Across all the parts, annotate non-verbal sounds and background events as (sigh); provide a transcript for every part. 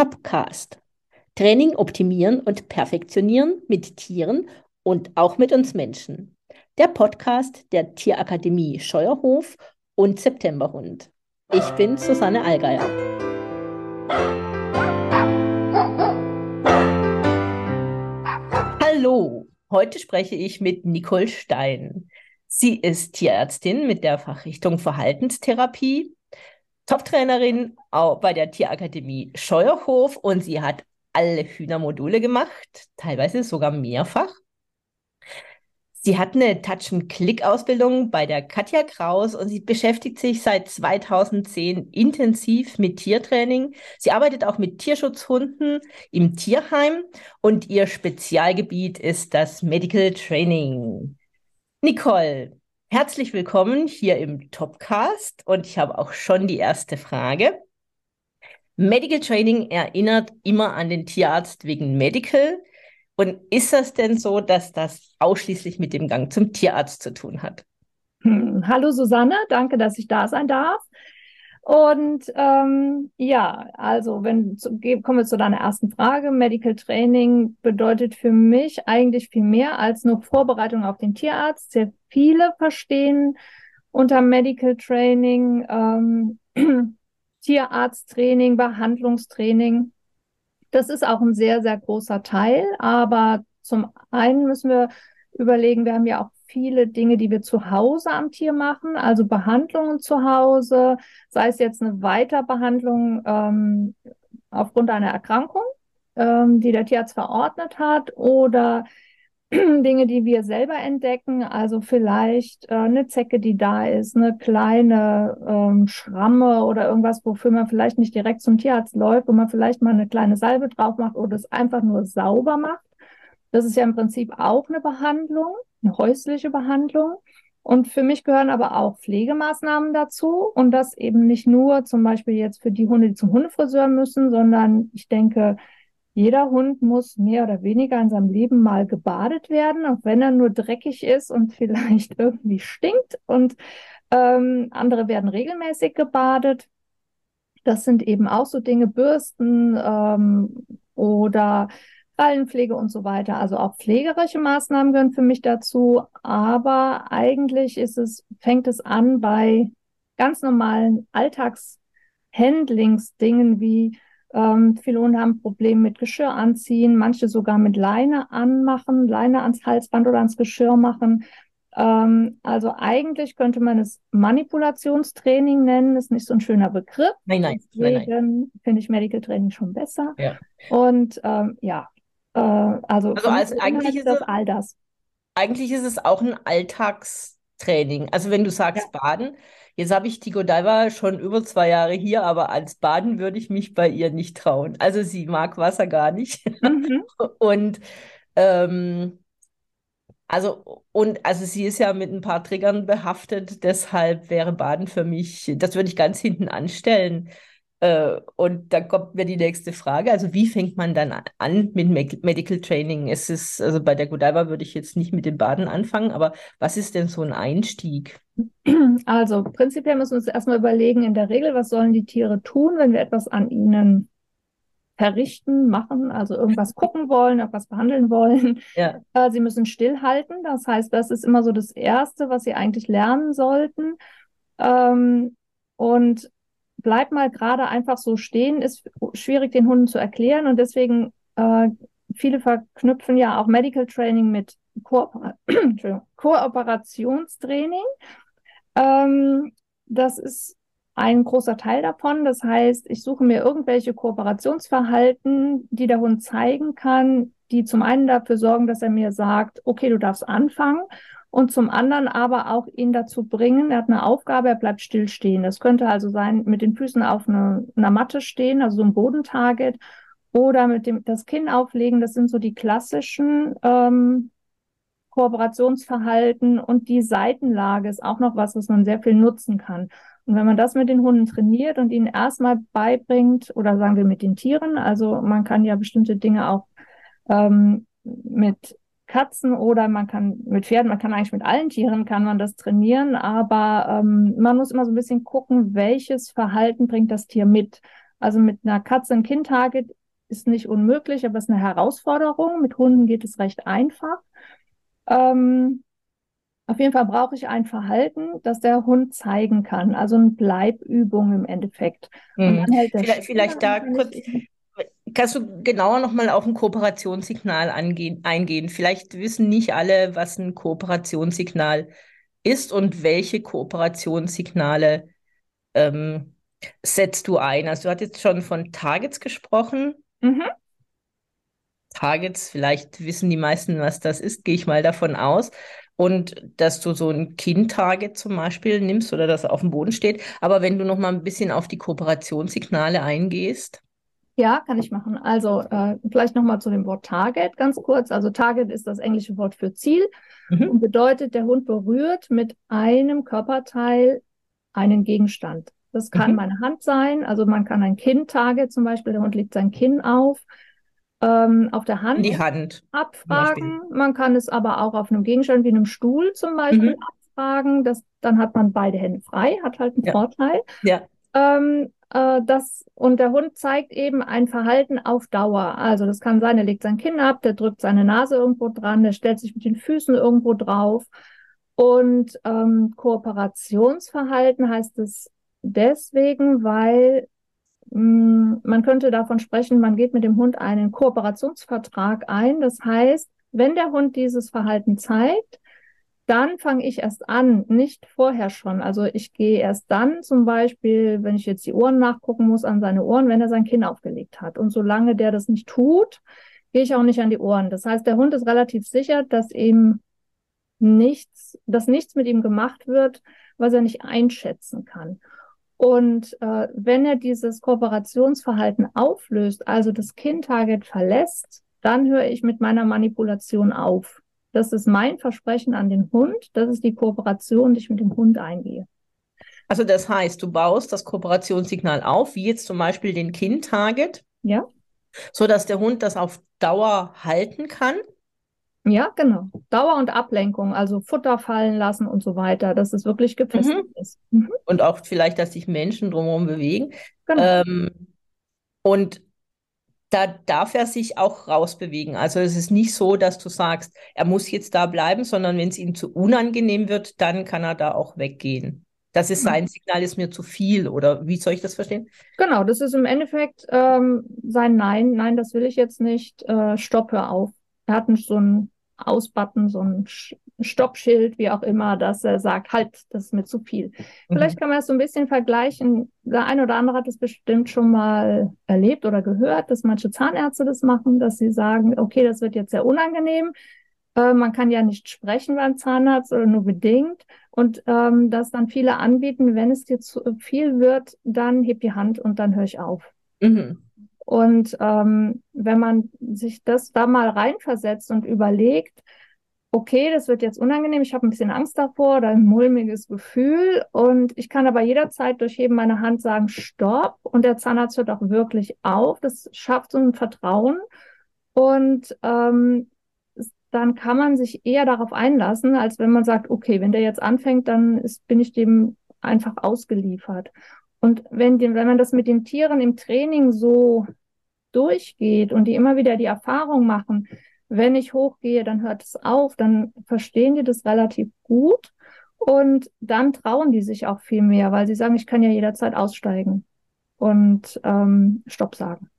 Topcast. Training optimieren und perfektionieren mit Tieren und auch mit uns Menschen. Der Podcast der Tierakademie Scheuerhof und Septemberhund. Ich bin Susanne Allgeier. Hallo, heute spreche ich mit Nicole Stein. Sie ist Tierärztin mit der Fachrichtung Verhaltenstherapie, Top-Trainerin bei der Tierakademie Scheuerhof und sie hat alle Hühnermodule gemacht, teilweise sogar mehrfach. Sie hat eine Touch-and-Click-Ausbildung bei der Katja Kraus und sie beschäftigt sich seit 2010 intensiv mit Tiertraining. Sie arbeitet auch mit Tierschutzhunden im Tierheim und ihr Spezialgebiet ist das Medical Training. Nicole, herzlich willkommen hier im Topcast und ich habe auch schon die erste Frage. Medical Training erinnert immer an den Tierarzt wegen Medical. Und ist das denn so, dass das ausschließlich mit dem Gang zum Tierarzt zu tun hat? Hm. Hallo Susanne, danke, dass ich da sein darf. Und ähm, ja, also wenn kommen wir zu deiner ersten Frage. Medical Training bedeutet für mich eigentlich viel mehr als nur Vorbereitung auf den Tierarzt. Viele verstehen unter Medical Training ähm, (clears throat) Tierarzttraining, Behandlungstraining. Das ist auch ein sehr, sehr großer Teil. Aber zum einen müssen wir überlegen, wir haben ja auch viele Dinge, die wir zu Hause am Tier machen, also Behandlungen zu Hause, sei es jetzt eine Weiterbehandlung ähm, aufgrund einer Erkrankung, ähm, die der Tierarzt verordnet hat, oder (clears throat) Dinge, die wir selber entdecken, also vielleicht äh, eine Zecke, die da ist, eine kleine ähm, Schramme oder irgendwas, wofür man vielleicht nicht direkt zum Tierarzt läuft, wo man vielleicht mal eine kleine Salbe drauf macht oder es einfach nur sauber macht. Das ist ja im Prinzip auch eine Behandlung, eine häusliche Behandlung. Und für mich gehören aber auch Pflegemaßnahmen dazu und das eben nicht nur zum Beispiel jetzt für die Hunde, die zum Hundefriseur müssen, sondern ich denke, jeder Hund muss mehr oder weniger in seinem Leben mal gebadet werden, auch wenn er nur dreckig ist und (laughs) vielleicht irgendwie stinkt. Und ähm, andere werden regelmäßig gebadet. Das sind eben auch so Dinge, Bürsten ähm, oder Ballenpflege und so weiter. Also auch pflegerische Maßnahmen gehören für mich dazu. Aber eigentlich ist es, fängt es an bei ganz normalen Alltagshandlingsdingen wie ähm, viele Hunde haben Probleme mit Geschirr anziehen, manche sogar mit Leine anmachen, Leine ans Halsband oder ans Geschirr machen. Ähm, also eigentlich könnte man es Manipulationstraining nennen, ist nicht so ein schöner Begriff. Nein, nein, nein, nein. finde ich Medical Training schon besser. Ja. Und ähm, ja, äh, also, also als eigentlich ist das all das. Eigentlich ist es auch ein Alltagstraining. Also wenn du sagst ja. Baden, Jetzt habe ich die Godiva schon über zwei Jahre hier, aber ans Baden würde ich mich bei ihr nicht trauen. Also sie mag Wasser gar nicht. Mhm. (laughs) Und ähm, also, und also sie ist ja mit ein paar Triggern behaftet, deshalb wäre Baden für mich, das würde ich ganz hinten anstellen. Äh, und dann kommt mir die nächste Frage. Also, wie fängt man dann an mit Medical Training? Es ist, also bei der Godiva würde ich jetzt nicht mit dem Baden anfangen, aber was ist denn so ein Einstieg? Also, prinzipiell müssen wir uns erstmal überlegen, in der Regel, was sollen die Tiere tun, wenn wir etwas an ihnen verrichten, machen, also irgendwas gucken wollen, irgendwas behandeln wollen. Ja. Äh, sie müssen stillhalten. Das heißt, das ist immer so das Erste, was sie eigentlich lernen sollten. Ähm, und bleib mal gerade einfach so stehen, ist schwierig den Hunden zu erklären und deswegen äh, viele verknüpfen ja auch Medical Training mit Koopera (clears throat) Kooperationstraining. Ähm, das ist ein großer Teil davon. Das heißt, ich suche mir irgendwelche Kooperationsverhalten, die der Hund zeigen kann, die zum einen dafür sorgen, dass er mir sagt, okay, du darfst anfangen und zum anderen aber auch ihn dazu bringen, er hat eine Aufgabe, er bleibt stillstehen. Das könnte also sein, mit den Füßen auf eine, einer Matte stehen, also so ein Bodentarget, oder mit dem das Kinn auflegen. Das sind so die klassischen ähm, Kooperationsverhalten und die Seitenlage ist auch noch was, was man sehr viel nutzen kann. Und wenn man das mit den Hunden trainiert und ihnen erstmal beibringt, oder sagen wir mit den Tieren, also man kann ja bestimmte Dinge auch ähm, mit Katzen oder man kann mit Pferden, man kann eigentlich mit allen Tieren kann man das trainieren, aber ähm, man muss immer so ein bisschen gucken, welches Verhalten bringt das Tier mit. Also mit einer Katze ein Kind-Target ist nicht unmöglich, aber es ist eine Herausforderung. Mit Hunden geht es recht einfach. Ähm, auf jeden Fall brauche ich ein Verhalten, das der Hund zeigen kann, also eine Bleibübung im Endeffekt. Mhm. vielleicht, vielleicht da kurz, kannst du genauer nochmal auf ein Kooperationssignal angehen, eingehen? Vielleicht wissen nicht alle, was ein Kooperationssignal ist und welche Kooperationssignale ähm, setzt du ein? Also du hast jetzt schon von Targets gesprochen. Mhm. Targets, vielleicht wissen die meisten, was das ist, gehe ich mal davon aus und dass du so ein Kind-Target zum Beispiel nimmst oder das auf dem Boden steht. Aber wenn du noch mal ein bisschen auf die Kooperationssignale eingehst. Ja, kann ich machen. Also äh, vielleicht noch mal zu dem Wort Target ganz kurz. Also Target ist das englische Wort für Ziel mhm. und bedeutet, der Hund berührt mit einem Körperteil einen Gegenstand. Das kann mhm. meine Hand sein, also man kann ein Kinn-Target zum Beispiel, der Hund legt sein Kinn auf ähm, auf der Hand, die Hand abfragen. Man kann es aber auch auf einem Gegenstand wie einem Stuhl zum Beispiel mhm. abfragen. Das, dann hat man beide Hände frei, hat halt einen ja. Vorteil. Ja. Ähm, äh, das, und der Hund zeigt eben ein Verhalten auf Dauer. Also das kann sein, er legt sein Kinn ab, der drückt seine Nase irgendwo dran, der stellt sich mit den Füßen irgendwo drauf. Und ähm, Kooperationsverhalten heißt es deswegen, weil Mm, man könnte davon sprechen, man geht mit dem Hund einen Kooperationsvertrag ein. Das heißt, wenn der Hund dieses Verhalten zeigt, dann fange ich erst an, nicht vorher schon. Also ich gehe erst dann zum Beispiel, wenn ich jetzt die Ohren nachgucken muss, an seine Ohren, wenn er sein Kinn aufgelegt hat. Und solange der das nicht tut, gehe ich auch nicht an die Ohren. Das heißt, der Hund ist relativ sicher, dass ihm nichts, dass nichts mit ihm gemacht wird, was er nicht einschätzen kann. Und äh, wenn er dieses Kooperationsverhalten auflöst, also das Kind-Target verlässt, dann höre ich mit meiner Manipulation auf. Das ist mein Versprechen an den Hund. Das ist die Kooperation, die ich mit dem Hund eingehe. Also das heißt, du baust das Kooperationssignal auf, wie jetzt zum Beispiel den Kind-Target. Ja. So dass der Hund das auf Dauer halten kann. Ja, genau. Dauer und Ablenkung, also Futter fallen lassen und so weiter, dass es wirklich gefestigt mhm. ist. Mhm. Und auch vielleicht, dass sich Menschen drumherum bewegen. Genau. Ähm, und da darf er sich auch rausbewegen. Also es ist nicht so, dass du sagst, er muss jetzt da bleiben, sondern wenn es ihm zu unangenehm wird, dann kann er da auch weggehen. Das ist sein Signal, ist mir zu viel oder wie soll ich das verstehen? Genau, das ist im Endeffekt ähm, sein Nein, nein, das will ich jetzt nicht, äh, stopp, hör auf. Er hat so ein Ausbutton, so ein Stoppschild, wie auch immer, dass er sagt, halt, das ist mir zu viel. Mhm. Vielleicht kann man das so ein bisschen vergleichen. Der eine oder andere hat es bestimmt schon mal erlebt oder gehört, dass manche Zahnärzte das machen, dass sie sagen, okay, das wird jetzt sehr unangenehm. Äh, man kann ja nicht sprechen beim Zahnarzt oder nur bedingt. Und ähm, dass dann viele anbieten, wenn es dir zu viel wird, dann heb die Hand und dann höre ich auf. Mhm. Und ähm, wenn man sich das da mal reinversetzt und überlegt, okay, das wird jetzt unangenehm, ich habe ein bisschen Angst davor oder ein mulmiges Gefühl und ich kann aber jederzeit durch Heben meiner Hand sagen, stopp und der Zahnarzt hört auch wirklich auf. Das schafft so ein Vertrauen und ähm, dann kann man sich eher darauf einlassen, als wenn man sagt, okay, wenn der jetzt anfängt, dann ist, bin ich dem einfach ausgeliefert. Und wenn, den, wenn man das mit den Tieren im Training so durchgeht und die immer wieder die Erfahrung machen, wenn ich hochgehe, dann hört es auf, dann verstehen die das relativ gut und dann trauen die sich auch viel mehr, weil sie sagen, ich kann ja jederzeit aussteigen und ähm, Stopp sagen.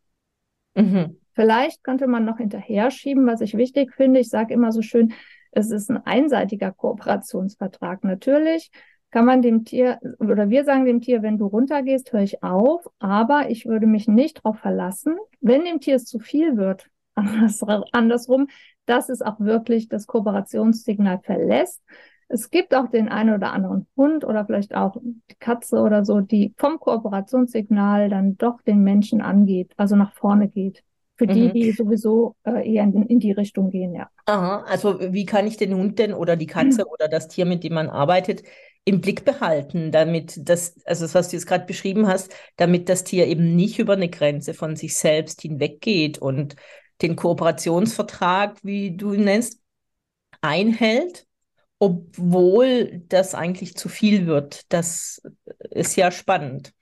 Mhm. Vielleicht könnte man noch hinterher schieben, was ich wichtig finde. Ich sage immer so schön, es ist ein einseitiger Kooperationsvertrag. Natürlich kann man dem Tier, oder wir sagen dem Tier, wenn du runtergehst, höre ich auf, aber ich würde mich nicht darauf verlassen, wenn dem Tier es zu viel wird, (laughs) anders, andersrum, dass es auch wirklich das Kooperationssignal verlässt. Es gibt auch den einen oder anderen Hund oder vielleicht auch die Katze oder so, die vom Kooperationssignal dann doch den Menschen angeht, also nach vorne geht. Für die, mhm. die sowieso äh, eher in, in, die Richtung gehen, ja. Aha, also wie kann ich den Hund denn oder die Katze mhm. (clears throat) oder das Tier, mit dem man arbeitet, im Blick behalten, damit das, also das, was du jetzt gerade beschrieben hast, damit das Tier eben nicht über eine Grenze von sich selbst hinweggeht und den Kooperationsvertrag, wie du ihn nennst, einhält, obwohl das eigentlich zu viel wird. Das ist ja spannend.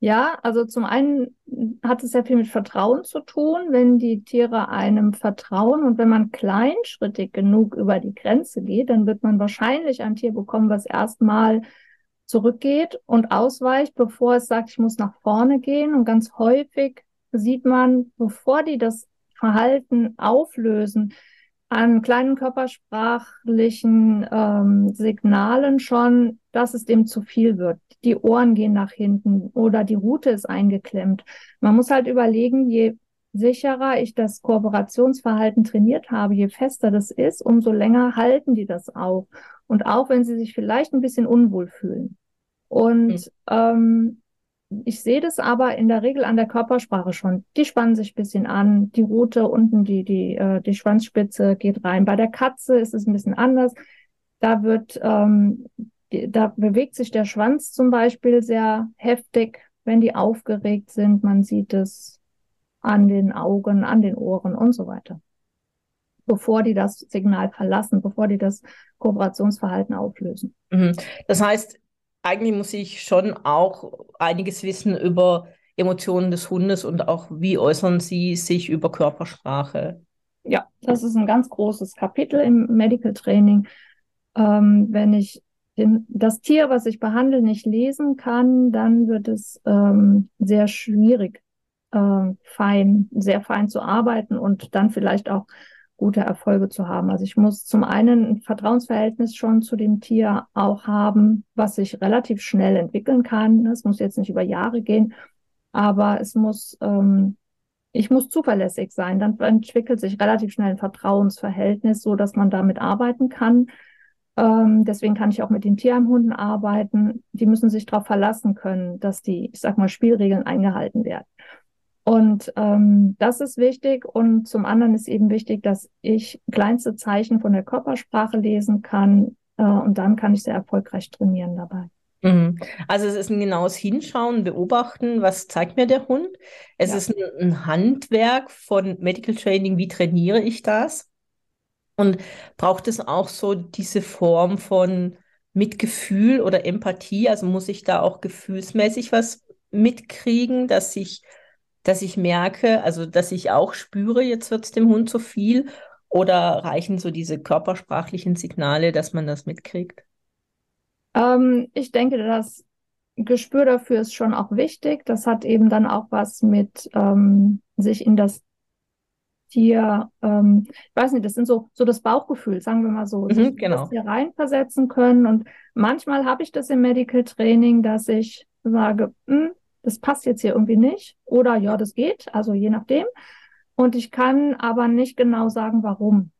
Ja, also zum einen hat es sehr viel mit Vertrauen zu tun, wenn die Tiere einem vertrauen und wenn man kleinschrittig genug über die Grenze geht, dann wird man wahrscheinlich ein Tier bekommen, was erstmal zurückgeht und ausweicht, bevor es sagt, ich muss nach vorne gehen. Und ganz häufig sieht man, bevor die das Verhalten auflösen, an kleinen körpersprachlichen ähm, Signalen schon, dass es dem zu viel wird. Die Ohren gehen nach hinten oder die Rute ist eingeklemmt. Man muss halt überlegen, je sicherer ich das Kooperationsverhalten trainiert habe, je fester das ist, umso länger halten die das auch. Und auch wenn sie sich vielleicht ein bisschen unwohl fühlen. Und mhm. ähm, ich sehe das aber in der Regel an der Körpersprache schon. Die spannen sich ein bisschen an, die Rute unten, die, die, äh, die Schwanzspitze geht rein. Bei der Katze ist es ein bisschen anders. Da wird, ähm, da bewegt sich der Schwanz zum Beispiel sehr heftig, wenn die aufgeregt sind. Man sieht es an den Augen, an den Ohren und so weiter. Bevor die das Signal verlassen, bevor die das Kooperationsverhalten auflösen. Mhm. Das heißt, eigentlich muss ich schon auch einiges wissen über Emotionen des Hundes und auch wie äußern sie sich über Körpersprache. Ja, das ist ein ganz großes Kapitel im Medical Training. Ähm, wenn ich den, das Tier, was ich behandle, nicht lesen kann, dann wird es ähm, sehr schwierig, äh, fein, sehr fein zu arbeiten und dann vielleicht auch gute Erfolge zu haben. Also ich muss zum einen ein Vertrauensverhältnis schon zu dem Tier auch haben, was sich relativ schnell entwickeln kann. Es muss jetzt nicht über Jahre gehen, aber es muss, ähm, ich muss zuverlässig sein. Dann entwickelt sich relativ schnell ein Vertrauensverhältnis, so dass man damit arbeiten kann. Ähm, deswegen kann ich auch mit den Tierheimhunden arbeiten. Die müssen sich darauf verlassen können, dass die, ich sag mal, Spielregeln eingehalten werden. Und ähm, das ist wichtig. Und zum anderen ist eben wichtig, dass ich kleinste Zeichen von der Körpersprache lesen kann. Äh, und dann kann ich sehr erfolgreich trainieren dabei. Mhm. Also es ist ein genaues Hinschauen, Beobachten, was zeigt mir der Hund. Es ja. ist ein, ein, Handwerk von Medical Training, wie trainiere ich das? Und braucht es auch so diese Form von Mitgefühl oder Empathie? Also muss ich da auch gefühlsmäßig was mitkriegen, dass ich dass ich merke, also dass ich auch spüre, jetzt wird es dem Hund zu viel? Oder reichen so diese körpersprachlichen Signale, dass man das mitkriegt? Ähm, ich denke, das Gespür dafür ist schon auch wichtig. Das hat eben dann auch was mit ähm, sich in das Tier, ähm, ich weiß nicht, das sind so, so das Bauchgefühl, sagen wir mal so, mhm, sich genau. das hier reinversetzen können. Und manchmal habe ich das im Medical Training, dass ich sage, hm, das passt jetzt hier irgendwie nicht oder ja, das geht, also je nachdem. Und ich kann aber nicht genau sagen, warum.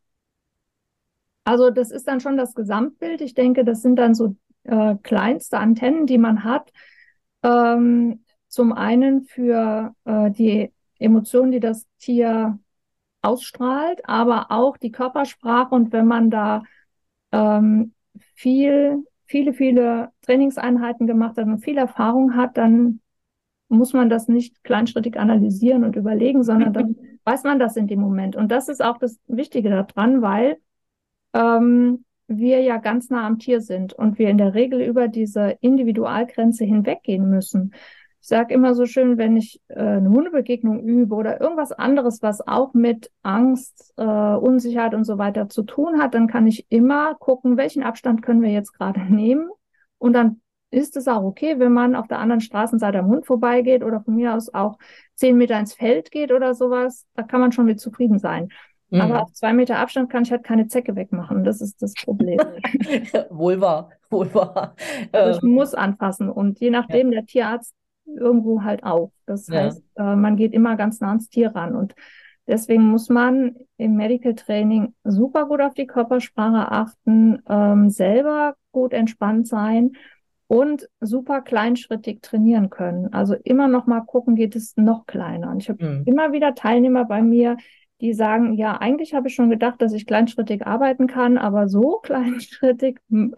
Also das ist dann schon das Gesamtbild. Ich denke, das sind dann so äh, kleinste Antennen, die man hat. Ähm, zum einen für äh, die Emotionen, die das Tier ausstrahlt, aber auch die Körpersprache. Und wenn man da ähm, viel, viele, viele Trainingseinheiten gemacht hat und viel Erfahrung hat, dann muss man das nicht kleinschrittig analysieren und überlegen, sondern dann (laughs) weiß man das in dem Moment. Und das ist auch das Wichtige daran, weil ähm, wir ja ganz nah am Tier sind und wir in der Regel über diese Individualgrenze hinweggehen müssen. Ich sage immer so schön, wenn ich äh, eine Hundebegegnung übe oder irgendwas anderes, was auch mit Angst, äh, Unsicherheit und so weiter zu tun hat, dann kann ich immer gucken, welchen Abstand können wir jetzt gerade (laughs) nehmen und dann ist es auch okay, wenn man auf der anderen Straßenseite am Hund vorbeigeht oder von mir aus auch zehn Meter ins Feld geht oder sowas. Da kann man schon mit zufrieden sein. Mhm. Aber auf zwei Meter Abstand kann ich halt keine Zecke wegmachen. Das ist das Problem. (laughs) wohl wahr, wohl wahr. (laughs) Also ich ähm. muss anfassen und je nachdem ja. der Tierarzt irgendwo halt auch. Das ja. heißt, äh, man geht immer ganz nah ans Tier ran und Deswegen muss man im Medical Training super gut auf die Körpersprache achten, ähm, selber gut entspannt sein und super kleinschrittig trainieren können. Also immer noch mal gucken, geht es noch kleiner. Und ich habe mhm. immer wieder Teilnehmer bei mir, die sagen, ja, eigentlich habe ich schon gedacht, dass ich kleinschrittig arbeiten kann, aber so (laughs) kleinschrittig. Hm.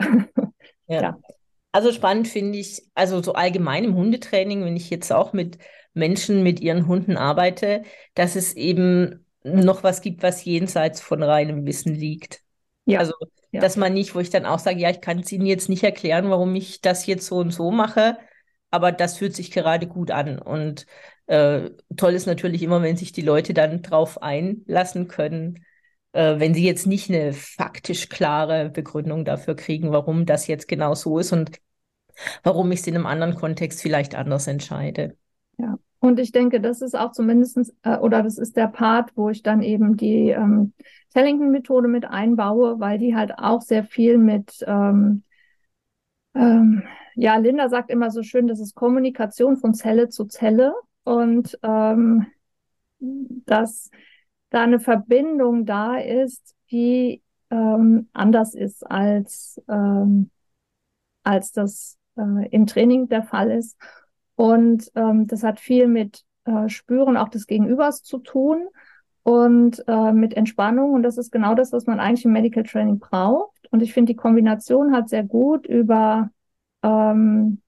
ja. ja. Also spannend finde ich, also so allgemein im Hundetraining, wenn ich jetzt auch mit Menschen mit ihren Hunden arbeite, dass es eben noch was gibt, was jenseits von reinem Wissen liegt. Ja. Also ja. Dass man nicht, wo ich dann auch sage, ja, ich kann es Ihnen jetzt nicht erklären, warum ich das jetzt so und so mache, aber das fühlt sich gerade gut an. Und äh, toll ist natürlich immer, wenn sich die Leute dann drauf einlassen können, äh, wenn sie jetzt nicht eine faktisch klare Begründung dafür kriegen, warum das jetzt genau so ist und warum ich es in einem anderen Kontext vielleicht anders entscheide. Ja, und ich denke, das ist auch zumindest, äh, oder das ist der Part, wo ich dann eben die ähm, Tellington-Methode mit einbaue, weil die halt auch sehr viel mit, ähm, ähm, ja, Linda sagt immer so schön, das ist Kommunikation von Zelle zu Zelle und ähm, dass da eine Verbindung da ist, die ähm, anders ist als, ähm, als das äh, im Training der Fall ist. Und ähm, das hat viel mit äh, Spüren auch des Gegenübers zu tun und äh, mit Entspannung. Und das ist genau das, was man eigentlich im Medical Training braucht. Und ich finde, die Kombination hat sehr gut über ähm,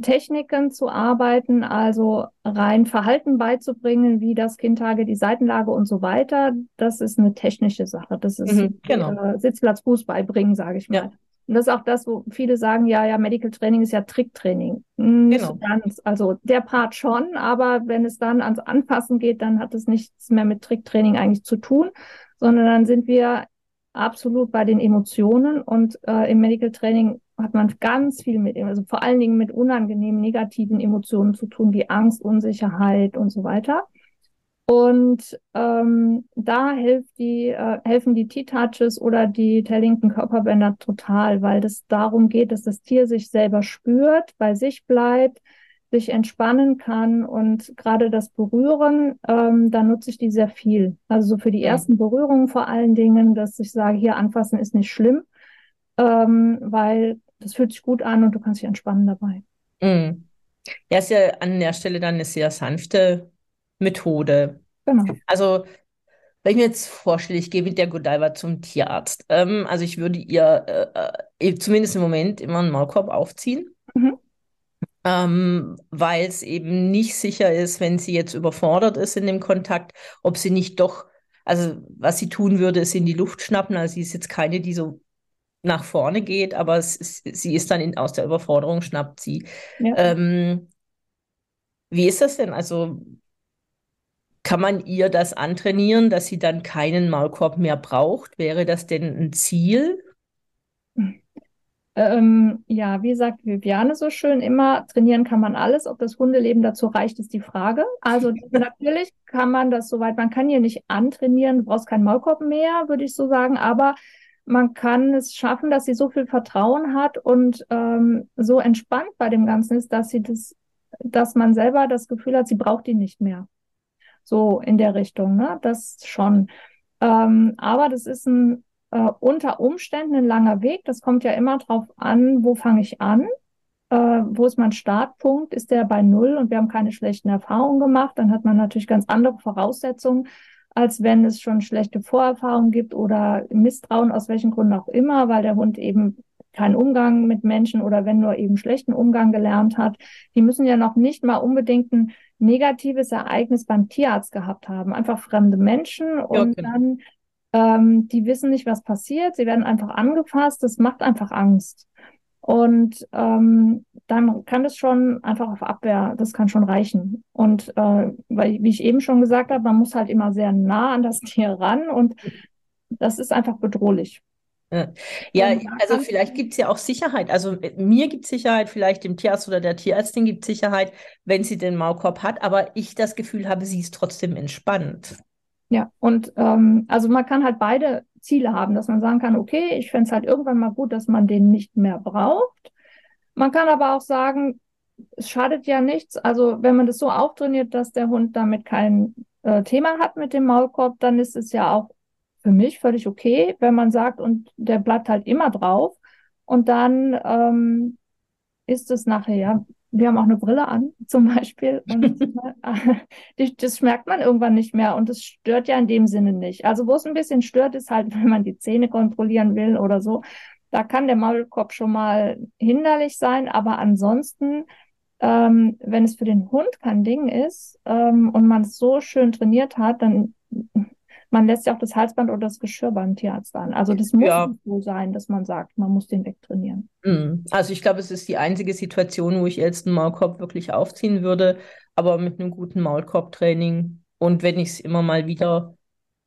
Techniken zu arbeiten, also rein Verhalten beizubringen, wie das Kindtage, die Seitenlage und so weiter. Das ist eine technische Sache. Das ist mhm, genau. äh, Sitzplatzfuß beibringen, sage ich mal. Ja. Und das ist auch das, wo viele sagen, ja, ja, Medical Training ist ja Tricktraining. Nicht genau. ganz. Also der Part schon, aber wenn es dann ans Anpassen geht, dann hat es nichts mehr mit Tricktraining eigentlich zu tun, sondern dann sind wir absolut bei den Emotionen und äh, im Medical Training hat man ganz viel mit, also vor allen Dingen mit unangenehmen, negativen Emotionen zu tun, wie Angst, Unsicherheit und so weiter. Und ähm, da hilft die, äh, helfen die T-Touches oder die Tellington Körperbänder total, weil es darum geht, dass das Tier sich selber spürt, bei sich bleibt, sich entspannen kann und gerade das Berühren, ähm, da nutze ich die sehr viel. Also so für die ersten Berührungen vor allen Dingen, dass ich sage, hier anfassen ist nicht schlimm, ähm, weil das fühlt sich gut an und du kannst dich entspannen dabei. Mhm. Ja, ist ja an der Stelle dann eine sehr sanfte Methode. Genau. Also, wenn ich mir jetzt vorstelle, ich gehe mit der Godiva zum Tierarzt, ähm, also ich würde ihr äh, äh, zumindest im Moment immer einen Maulkorb aufziehen. Mhm. Ähm, weil es eben nicht sicher ist, wenn sie jetzt überfordert ist in dem Kontakt, ob sie nicht doch, also was sie tun würde, ist in die Luft schnappen. Also sie ist jetzt keine, die so nach vorne geht, aber ist, sie ist dann in, aus der Überforderung, schnappt sie. Ja. Ähm, wie ist das denn? Also kann man ihr das antrainieren, dass sie dann keinen Maulkorb mehr braucht? Wäre das denn ein Ziel? Ähm, ja, wie sagt Viviane so schön immer, trainieren kann man alles. Ob das Hundeleben dazu reicht, ist die Frage. Also (laughs) natürlich kann man das soweit, man kann hier nicht antrainieren, du brauchst keinen Maulkorb mehr, würde ich so sagen, aber man kann es schaffen, dass sie so viel Vertrauen hat und ähm, so entspannt bei dem Ganzen ist, dass sie das, dass man selber das Gefühl hat, sie braucht ihn nicht mehr. So in der Richtung, ne? Das schon. Ähm, aber das ist ein äh, unter Umständen ein langer Weg. Das kommt ja immer drauf an, wo fange ich an? Äh, wo ist mein Startpunkt? Ist der bei Null und wir haben keine schlechten Erfahrungen gemacht? Dann hat man natürlich ganz andere Voraussetzungen, als wenn es schon schlechte Vorerfahrungen gibt oder Misstrauen aus welchen Gründen auch immer, weil der Hund eben keinen Umgang mit Menschen oder wenn nur eben schlechten Umgang gelernt hat. Die müssen ja noch nicht mal unbedingt ein negatives Ereignis beim Tierarzt gehabt haben. Einfach fremde Menschen und genau. dann, ähm, die wissen nicht, was passiert. Sie werden einfach angefasst. Das macht einfach Angst. Und ähm, dann kann das schon einfach auf Abwehr, das kann schon reichen. Und äh, weil, wie ich eben schon gesagt habe, man muss halt immer sehr nah an das (laughs) Tier ran und das ist einfach bedrohlich. Ja, also vielleicht gibt es ja auch Sicherheit. Also äh, mir gibt es Sicherheit, vielleicht dem Tierarzt oder der Tierärztin gibt es Sicherheit, wenn sie den Maulkorb hat, aber ich das Gefühl habe, sie ist trotzdem entspannt. Ja, und ähm, also man kann halt beide Ziele haben, dass man sagen kann, okay, ich fände es halt irgendwann mal gut, dass man den nicht mehr braucht. Man kann aber auch sagen, es schadet ja nichts. Also wenn man das so auftrainiert, dass der Hund damit kein äh, Thema hat mit dem Maulkorb, dann ist es ja auch für mich völlig okay, wenn man sagt, und der bleibt halt immer drauf. Und dann ähm, ist es nachher, ja, wir haben auch eine Brille an, (laughs) zum Beispiel. Und (laughs) das merkt man irgendwann nicht mehr. Und es stört ja in dem Sinne nicht. Also, wo es ein bisschen stört, ist halt, (laughs) wenn man die Zähne kontrollieren will oder so. Da kann der Maulkorb schon mal hinderlich sein. Aber ansonsten, ähm, wenn es für den Hund kein Ding ist ähm, und man es so schön trainiert hat, dann man lässt ja auch das Halsband oder das Geschirr beim Tierarzt an. Also das muss Ja. so sein, dass man sagt, man muss den wegtrainieren. Mm. Also ich glaube, es ist die einzige Situation, wo ich jetzt einen Maulkorb wirklich aufziehen würde, aber mit einem guten Maulkorbtraining. Und wenn ich es immer mal wieder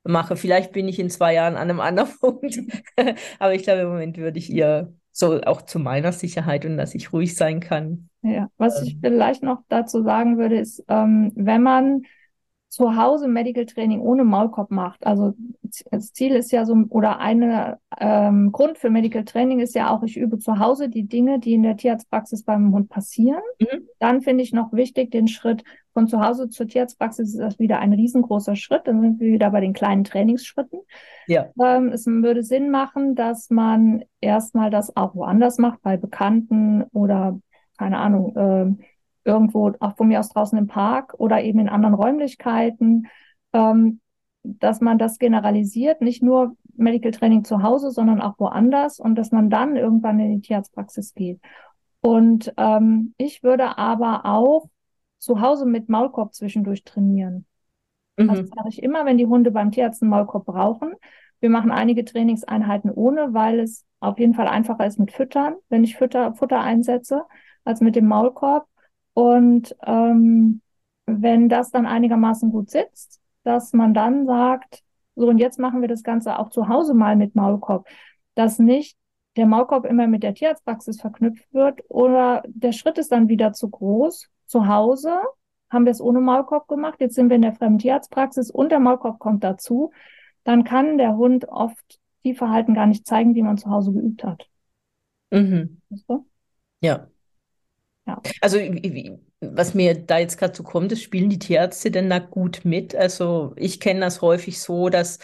mache, vielleicht bin ich in zwei Jahren an einem anderen (laughs) Punkt. Aber ich glaube, im Moment würde ich ihr so auch zu meiner Sicherheit und dass ich ruhig sein kann. Ja, was ich vielleicht noch dazu sagen würde, ist, ähm, wenn man zu Hause Medical Training ohne Maulkorb macht, also das Ziel ist ja so, oder eine ähm, Grund für Medical Training ist ja auch, ich übe zu Hause die Dinge, die in der Tierarztpraxis beim Hund passieren. Mhm. Dann finde ich noch wichtig den Schritt von zu Hause zur Tierarztpraxis ist das wieder ein riesengroßer Schritt. Dann sind wir wieder bei den kleinen Trainingsschritten. Ja. Ähm, es würde Sinn machen, dass man erstmal das auch woanders macht, bei Bekannten oder keine Ahnung, ähm, irgendwo auch von mir aus draußen im Park oder eben in anderen Räumlichkeiten, ähm, dass man das generalisiert, nicht nur Medical Training zu Hause, sondern auch woanders und dass man dann irgendwann in die Tierarztpraxis geht. Und ähm, ich würde aber auch zu Hause mit Maulkorb zwischendurch trainieren. Also Mhm. das mache ich immer, wenn die Hunde beim Tierarzt einen Maulkorb brauchen. Wir machen einige Trainingseinheiten ohne, weil es auf jeden Fall einfacher ist mit Füttern, wenn ich Fütter, Futter einsetze, als mit dem Maulkorb. Und ähm, wenn das dann einigermaßen gut sitzt, dass man dann sagt, so und jetzt machen wir das Ganze auch zu Hause mal mit Maulkorb, dass nicht der Maulkorb immer mit der Tierarztpraxis verknüpft wird oder der Schritt ist dann wieder zu groß. Zu Hause haben wir es ohne Maulkorb gemacht. Jetzt sind wir in der fremden Tierarztpraxis und der Maulkorb kommt dazu. Dann kann der Hund oft die Verhalten gar nicht zeigen, die man zu Hause geübt hat. Mhm. Ja. Ja. Also, was mir da jetzt gerade so kommt, ist, spielen die Tierärzte denn da gut mit? Also, ich kenne das häufig so, dass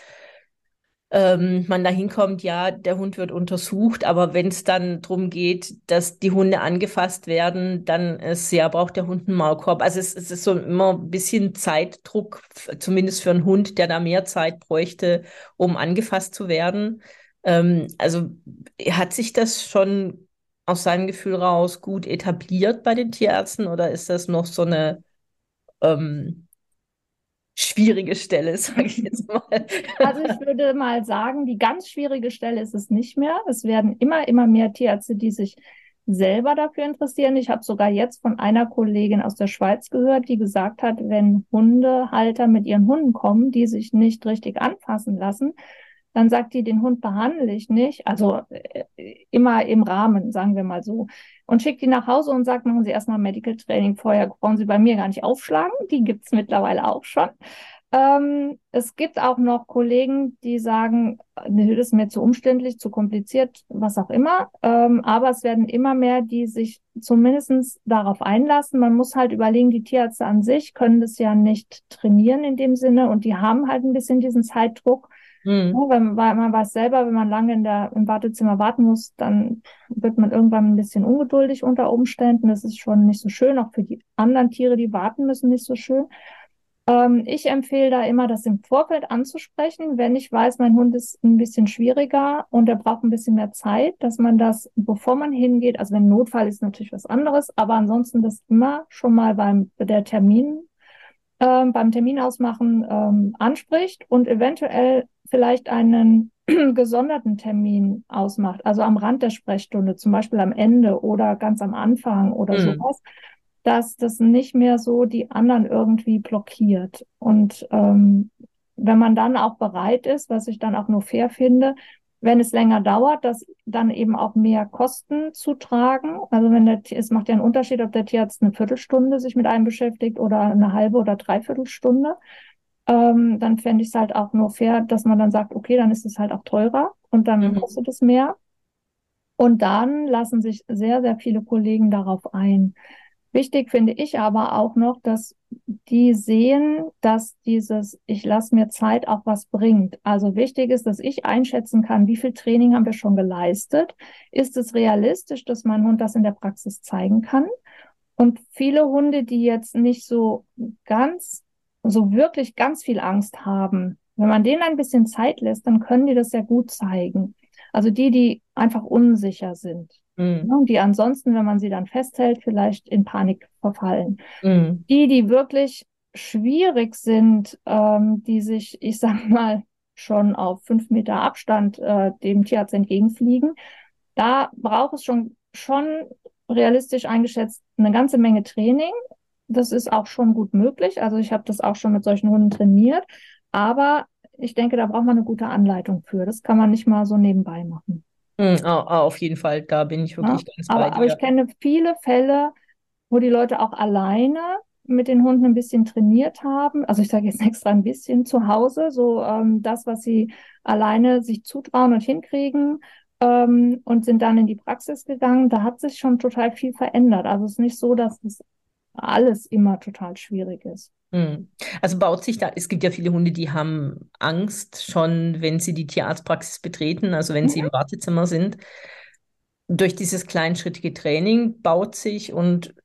ähm, man da hinkommt, ja, der Hund wird untersucht, aber wenn es dann darum geht, dass die Hunde angefasst werden, dann ist ja, braucht der Hund einen Maulkorb. Also es, es ist so immer ein bisschen Zeitdruck, zumindest für einen Hund, der da mehr Zeit bräuchte, um angefasst zu werden. Ähm, also hat sich das schon aus seinem Gefühl raus gut etabliert bei den Tierärzten oder ist das noch so eine ähm, schwierige Stelle, (laughs) sage ich jetzt mal? Also ich würde mal sagen, die ganz schwierige Stelle ist es nicht mehr. Es werden immer, immer mehr Tierärzte, die sich selber dafür interessieren. Ich habe sogar jetzt von einer Kollegin aus der Schweiz gehört, die gesagt hat, wenn Hundehalter mit ihren Hunden kommen, die sich nicht richtig anfassen lassen, dann sagt die, den Hund behandle ich nicht, also äh, immer im Rahmen, sagen wir mal so, und schickt die nach Hause und sagt, machen Sie erstmal Medical Training vorher, brauchen Sie bei mir gar nicht aufschlagen, die gibt's mittlerweile auch schon. Ähm, es gibt auch noch Kollegen, die sagen, nee, das ist mir zu umständlich, zu kompliziert, was auch immer. Ähm, aber es werden immer mehr, die sich zumindest darauf einlassen. Man muss halt überlegen, die Tierärzte an sich können das ja nicht trainieren in dem Sinne und die haben halt ein bisschen diesen Zeitdruck. Hm. Ja, weil man, weil man weiß selber, wenn man lange in der, im Wartezimmer warten muss, dann wird man irgendwann ein bisschen ungeduldig unter Umständen. Das ist schon nicht so schön, auch für die anderen Tiere, die warten müssen, nicht so schön. Ähm, ich empfehle da immer, das im Vorfeld anzusprechen, wenn ich weiß, mein Hund ist ein bisschen schwieriger und er braucht ein bisschen mehr Zeit, dass man das, bevor man hingeht, also wenn Notfall ist natürlich was anderes, aber ansonsten das immer schon mal beim der Termin, ähm, beim Termin ausmachen ähm, anspricht und eventuell vielleicht einen (clears throat) gesonderten Termin ausmacht, also am Rand der Sprechstunde, zum Beispiel am Ende oder ganz am Anfang oder Mhm. sowas, dass das nicht mehr so die anderen irgendwie blockiert. Und ähm, wenn man dann auch bereit ist, was ich dann auch nur fair finde, wenn es länger dauert, dass dann eben auch mehr Kosten zu tragen. Also wenn der, es macht ja einen Unterschied, ob der Tierarzt eine Viertelstunde sich mit einem beschäftigt oder eine halbe oder dreiviertel Stunde. Ähm, dann fände ich es halt auch nur fair, dass man dann sagt, okay, dann ist es halt auch teurer und dann Mhm. kostet es mehr. Und dann lassen sich sehr, sehr viele Kollegen darauf ein. Wichtig finde ich aber auch noch, dass die sehen, dass dieses Ich lasse mir Zeit auch was bringt. Also wichtig ist, dass ich einschätzen kann, wie viel Training haben wir schon geleistet. Ist es realistisch, dass mein Hund das in der Praxis zeigen kann? Und viele Hunde, die jetzt nicht so ganz, so wirklich ganz viel Angst haben, wenn man denen ein bisschen Zeit lässt, dann können die das sehr gut zeigen. Also die, die einfach unsicher sind. Hm. Ne, die ansonsten, wenn man sie dann festhält, vielleicht in Panik verfallen. Hm. Die, die wirklich schwierig sind, ähm, die sich, ich sag mal, schon auf fünf Meter Abstand äh, dem Tierarzt entgegenfliegen, da braucht es schon, schon realistisch eingeschätzt eine ganze Menge Training. Das ist auch schon gut möglich. Also ich habe das auch schon mit solchen Hunden trainiert. Aber ich denke, da braucht man eine gute Anleitung für. Das kann man nicht mal so nebenbei machen. Mhm, auf jeden Fall, da bin ich wirklich ja, ganz aber, bei dir. Aber ich kenne viele Fälle, wo die Leute auch alleine mit den Hunden ein bisschen trainiert haben. Also ich sage jetzt (laughs) extra ein bisschen zu Hause, so ähm, das, was sie alleine sich zutrauen und hinkriegen ähm, und sind dann in die Praxis gegangen. Da hat sich schon total viel verändert. Also es ist nicht so, dass es alles immer total schwierig ist. Hm. Also baut sich da, es gibt ja viele Hunde, die haben Angst schon, wenn sie die Tierarztpraxis betreten, also wenn sie im Wartezimmer sind. Durch dieses kleinschrittige Training baut sich und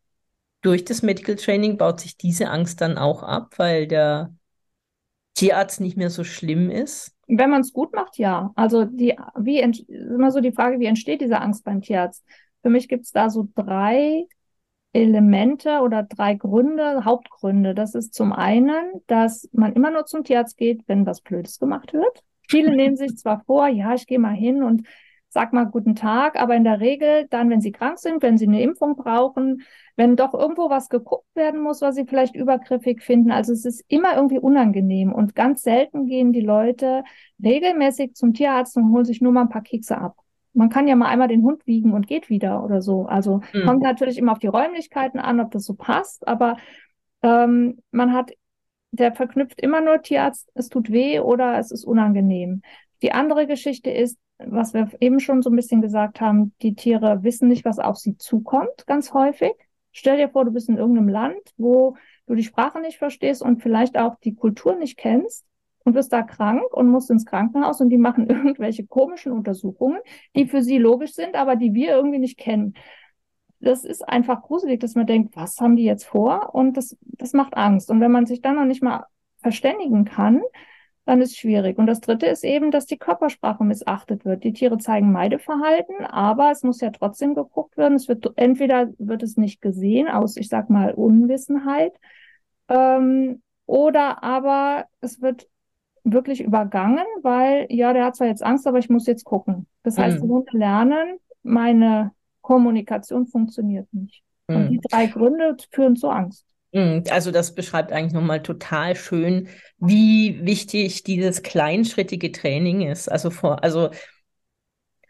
durch das Medical Training baut sich diese Angst dann auch ab, weil der Tierarzt nicht mehr so schlimm ist? Wenn man es gut macht, ja. Also die, wie immer so die Frage, wie entsteht diese Angst beim Tierarzt? Für mich gibt es da so drei Elemente oder drei Gründe, Hauptgründe. Das ist zum einen, dass man immer nur zum Tierarzt geht, wenn was Blödes gemacht wird. Viele nehmen sich zwar vor, ja, ich gehe mal hin und sag mal guten Tag, aber in der Regel dann, wenn sie krank sind, wenn sie eine Impfung brauchen, wenn doch irgendwo was geguckt werden muss, was sie vielleicht übergriffig finden. Also es ist immer irgendwie unangenehm und ganz selten gehen die Leute regelmäßig zum Tierarzt und holen sich nur mal ein paar Kekse ab. Man kann ja mal einmal den Hund wiegen und geht wieder oder so. Also mhm. kommt natürlich immer auf die Räumlichkeiten an, ob das so passt, aber ähm, man hat, der verknüpft immer nur Tierarzt, es tut weh oder es ist unangenehm. Die andere Geschichte ist, was wir eben schon so ein bisschen gesagt haben, die Tiere wissen nicht, was auf sie zukommt, ganz häufig. Stell dir vor, du bist in irgendeinem Land, wo du die Sprache nicht verstehst und vielleicht auch die Kultur nicht kennst und bist da krank und musst ins Krankenhaus und die machen (laughs) irgendwelche komischen Untersuchungen, die für sie logisch sind, aber die wir irgendwie nicht kennen. Das ist einfach gruselig, dass man denkt, was haben die jetzt vor? Und das, das macht Angst. Und wenn man sich dann noch nicht mal verständigen kann, dann ist schwierig. Und das Dritte ist eben, dass die Körpersprache missachtet wird. Die Tiere zeigen Meideverhalten, aber es muss ja trotzdem geguckt werden. Es wird entweder wird es nicht gesehen aus, ich sag mal, Unwissenheit, ähm, oder aber es wird wirklich übergangen, weil ja, der hat zwar jetzt Angst, aber ich muss jetzt gucken. Das heißt, mhm. die Hunde lernen, meine Kommunikation funktioniert nicht. Mhm. Und die drei Gründe führen zu Angst. Mhm. Also das beschreibt eigentlich nochmal total schön, wie wichtig dieses kleinschrittige Training ist. Also vor, also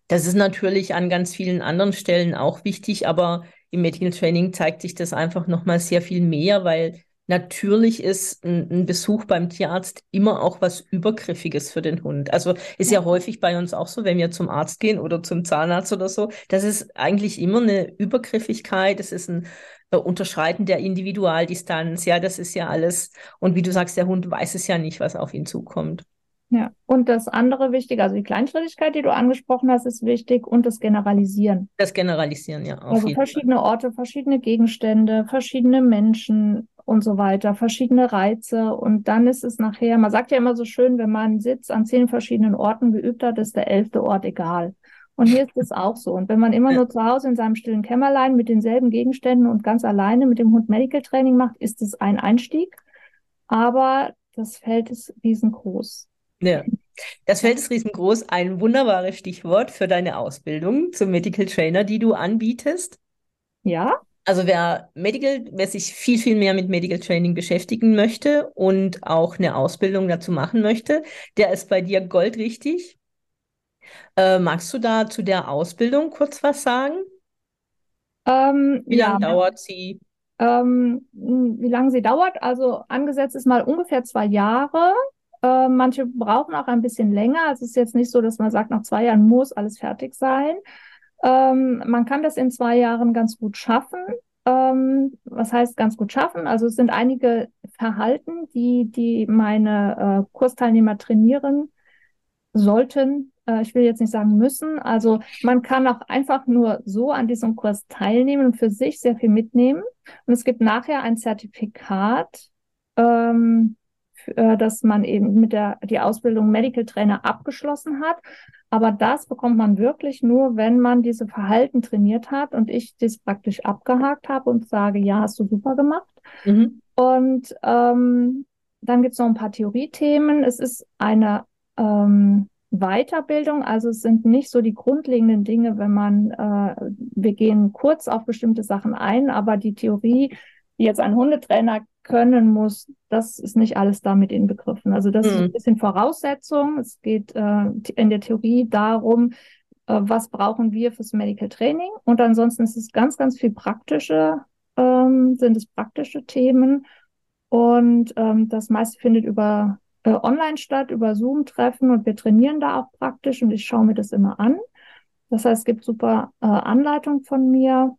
das ist natürlich an ganz vielen anderen Stellen auch wichtig, aber im Medical Training zeigt sich das einfach nochmal sehr viel mehr, weil natürlich ist ein, ein, Besuch beim Tierarzt immer auch was Übergriffiges für den Hund. Also ist ja häufig bei uns auch so, wenn wir zum Arzt gehen oder zum Zahnarzt oder so, das ist eigentlich immer eine Übergriffigkeit, es ist ein äh, Unterschreiten der Individualdistanz, ja, das ist ja alles. Und wie du sagst, der Hund weiß es ja nicht, was auf ihn zukommt. Ja, und das andere wichtig, also die Kleinschrittigkeit, die du angesprochen hast, ist wichtig und das Generalisieren. Das Generalisieren, ja. also verschiedene Fall. Orte, verschiedene Gegenstände, verschiedene Menschen und so weiter, verschiedene Reize. Und dann ist es nachher, man sagt ja immer so schön, wenn man einen Sitz an zehn verschiedenen Orten geübt hat, ist der elfte Ort egal. Und hier ist es auch so. Und wenn man immer nur zu Hause in seinem stillen Kämmerlein mit denselben Gegenständen und ganz alleine mit dem Hund Medical Training macht, ist es ein Einstieg. Aber das Feld ist riesengroß. Ja. Das Feld ist riesengroß. Ein wunderbares Stichwort für deine Ausbildung zum Medical Trainer, die du anbietest. Ja. Also wer Medical, wer sich viel, viel mehr mit Medical Training beschäftigen möchte und auch eine Ausbildung dazu machen möchte, der ist bei dir goldrichtig. Äh, magst du da zu der Ausbildung kurz was sagen? Ähm, wie lange ja, dauert sie? Ähm, wie lange sie dauert? Also angesetzt ist mal ungefähr zwei Jahre. Äh, manche brauchen auch ein bisschen länger. Also es ist jetzt nicht so, dass man sagt, nach zwei Jahren muss alles fertig sein. Ähm, man kann das in zwei Jahren ganz gut schaffen. Ähm, was heißt ganz gut schaffen? Also es sind einige Verhalten, die, die meine äh, Kursteilnehmer trainieren sollten. Äh, ich will jetzt nicht sagen müssen. Also man kann auch einfach nur so an diesem Kurs teilnehmen und für sich sehr viel mitnehmen. Und es gibt nachher ein Zertifikat, ähm, äh, dass man eben mit der die Ausbildung Medical Trainer abgeschlossen hat. Aber das bekommt man wirklich nur, wenn man diese Verhalten trainiert hat und ich das praktisch abgehakt habe und sage, ja, hast du super gemacht. Mhm. Und ähm, dann gibt es noch ein paar Theoriethemen. Es ist eine ähm, Weiterbildung, also es sind nicht so die grundlegenden Dinge, wenn man, äh, wir gehen kurz auf bestimmte Sachen ein, aber die Theorie, die jetzt ein Hundetrainer können muss, das ist nicht alles damit inbegriffen. Also das mhm. ist ein bisschen Voraussetzung. Es geht äh, in der Theorie darum, äh, was brauchen wir fürs Medical Training und ansonsten ist es ganz, ganz viel praktische, ähm, sind es praktische Themen und ähm, das meiste findet über äh, online statt, über Zoom-Treffen und wir trainieren da auch praktisch und ich schaue mir das immer an. Das heißt, es gibt super äh, Anleitung von mir.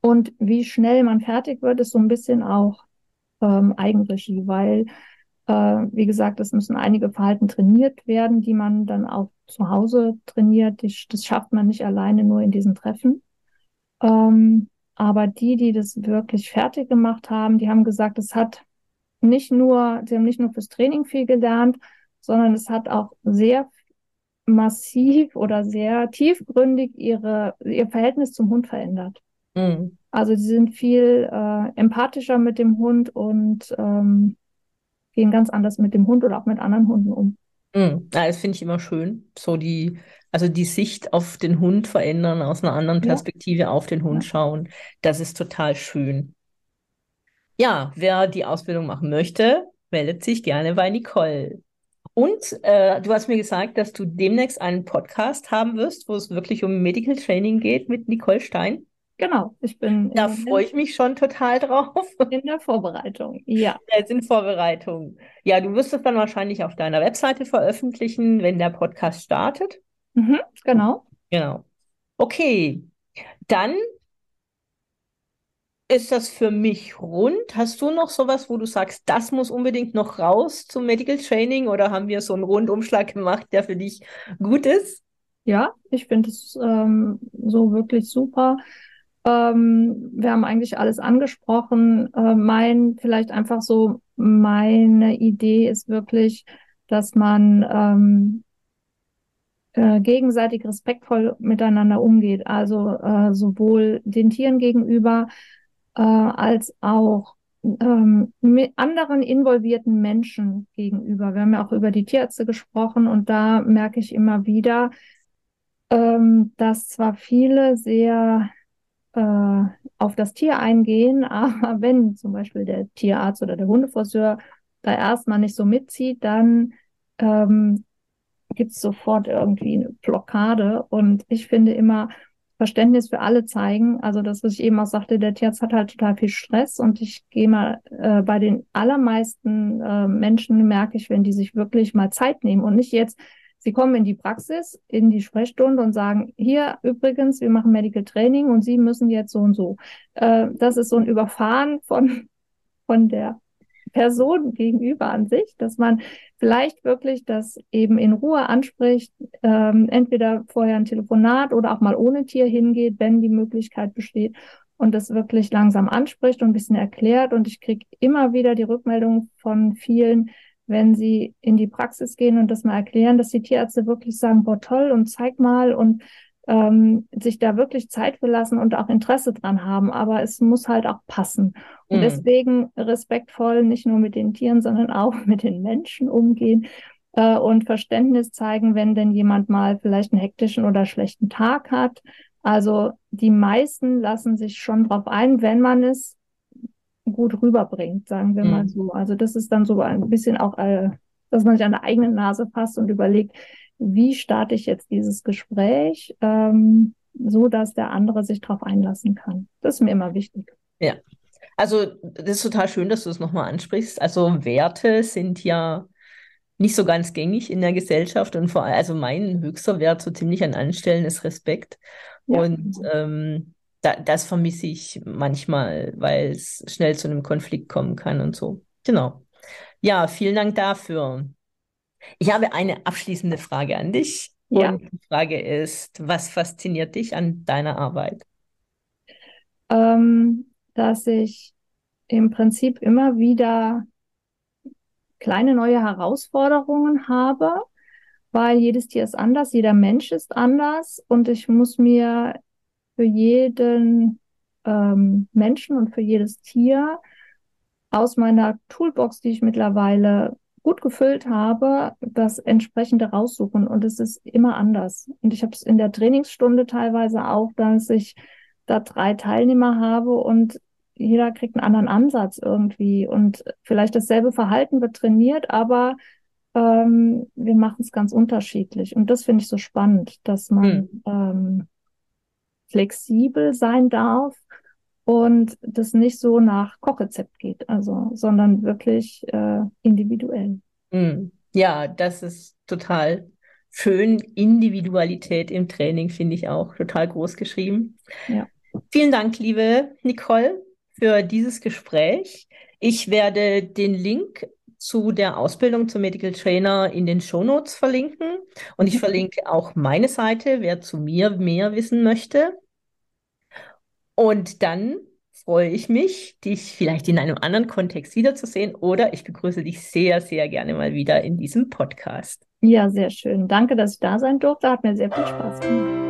Und wie schnell man fertig wird, ist so ein bisschen auch ähm, Eigenregie, weil, äh, wie gesagt, es müssen einige Verhalten trainiert werden, die man dann auch zu Hause trainiert. Die, das schafft man nicht alleine nur in diesen Treffen. Ähm, aber die, die das wirklich fertig gemacht haben, die haben gesagt, es hat nicht nur, sie haben nicht nur fürs Training viel gelernt, sondern es hat auch sehr massiv oder sehr tiefgründig ihre, ihr Verhältnis zum Hund verändert. Mhm. Also sie sind viel äh, empathischer mit dem Hund und ähm, gehen ganz anders mit dem Hund oder auch mit anderen Hunden um. Mhm. Ja, das finde ich immer schön. So die, also die Sicht auf den Hund verändern, aus einer anderen Perspektive ja. auf den Hund ja. schauen. Das ist total schön. Ja, wer die Ausbildung machen möchte, meldet sich gerne bei Nicole. Und äh, du hast mir gesagt, dass du demnächst einen Podcast haben wirst, wo es wirklich um Medical Training geht mit Nicole Stein. Genau, ich bin. Da freue ich mich schon total drauf. (laughs) In der Vorbereitung, ja. Jetzt in Vorbereitung. Ja, du wirst es dann wahrscheinlich auf deiner Webseite veröffentlichen, wenn der Podcast startet. Mhm, genau. Genau. Okay, dann ist das für mich rund. Hast du noch sowas, wo du sagst, das muss unbedingt noch raus zum Medical Training oder haben wir so einen Rundumschlag gemacht, der für dich gut ist? Ja, ich finde es ähm, so wirklich super. Ähm, wir haben eigentlich alles angesprochen. Äh, mein, vielleicht einfach so, meine Idee ist wirklich, dass man ähm, äh, gegenseitig respektvoll miteinander umgeht. Also äh, sowohl den Tieren gegenüber, äh, als auch ähm, anderen involvierten Menschen gegenüber. Wir haben ja auch über die Tierärzte gesprochen und da merke ich immer wieder, ähm, dass zwar viele sehr äh, auf das Tier eingehen, (laughs) aber wenn zum Beispiel der Tierarzt oder der Hundefriseur da erstmal nicht so mitzieht, dann ähm, gibt es sofort irgendwie eine Blockade. Und ich finde immer, Verständnis für alle zeigen. Also das, was ich eben auch sagte, der Tierarzt hat halt total viel Stress und ich gehe mal äh, bei den allermeisten äh, Menschen merke ich, wenn die sich wirklich mal Zeit nehmen und nicht jetzt, sie kommen in die Praxis, in die Sprechstunde und sagen, hier übrigens, wir machen Medical Training und Sie müssen jetzt so und so. Äh, das ist so ein Überfahren von, (laughs) von der Person gegenüber an sich, dass man vielleicht wirklich das eben in Ruhe anspricht, ähm, entweder vorher ein Telefonat oder auch mal ohne Tier hingeht, wenn die Möglichkeit besteht und das wirklich langsam anspricht und ein bisschen erklärt. Und ich kriege immer wieder die Rückmeldung von vielen, wenn sie in die Praxis gehen und das mal erklären, dass die Tierärzte wirklich sagen, boah, toll und zeig mal und ähm, sich da wirklich Zeit für lassen und auch Interesse dran haben. Aber es muss halt auch passen. Und mhm. deswegen respektvoll nicht nur mit den Tieren, sondern (laughs) auch mit den Menschen umgehen äh, und Verständnis zeigen, wenn denn jemand mal vielleicht einen hektischen oder schlechten Tag hat. Also die meisten lassen sich schon drauf ein, wenn man es gut rüberbringt, sagen wir mhm. mal so. Also das ist dann so ein bisschen auch, äh, dass man sich an der eigenen Nase fasst und überlegt, wie starte ich jetzt dieses Gespräch, ähm, so dass der andere sich darauf einlassen kann. Das ist mir immer wichtig. Ja. Also, das ist total schön, dass du es nochmal ansprichst. Also, Werte sind ja nicht so ganz gängig in der Gesellschaft und vor allem, also mein höchster Wert so ziemlich an Anstellen ist Respekt. Ja. Und ähm, da, das vermisse ich manchmal, weil es schnell zu einem Konflikt kommen kann und so. Genau. Ja, vielen Dank dafür. Ich habe eine abschließende Frage an dich. Ja. Und die Frage ist, was fasziniert dich an deiner Arbeit? Ähm, dass ich im Prinzip immer wieder kleine neue Herausforderungen habe, weil jedes Tier ist anders, jeder Mensch ist anders und ich muss mir für jeden ähm, Menschen und für jedes Tier aus meiner Toolbox, die ich mittlerweile gut gefüllt habe, das entsprechende raussuchen. Und es ist immer anders. Und ich habe es in der Trainingsstunde teilweise auch, dass ich da drei Teilnehmer habe und jeder kriegt einen anderen Ansatz irgendwie. Und vielleicht dasselbe Verhalten wird trainiert, aber ähm, wir machen es ganz unterschiedlich. Und das finde ich so spannend, dass man hm. ähm, flexibel sein darf und das nicht so nach Kochrezept geht, also, sondern wirklich äh, individuell. Hm. Ja, das ist total schön. Individualität im Training finde ich auch total groß geschrieben. Ja. Vielen Dank, liebe Nicole, für dieses Gespräch. Ich werde den Link zu der Ausbildung zum Medical Trainer in den Shownotes verlinken. Und ich mhm. verlinke auch meine Seite, wer zu mir mehr wissen möchte. Und dann freue ich mich, dich vielleicht in einem anderen Kontext wiederzusehen oder ich begrüße dich sehr, sehr gerne mal wieder in diesem Podcast. Ja, sehr schön. Danke, dass ich da sein durfte. Hat mir sehr viel Spaß gemacht.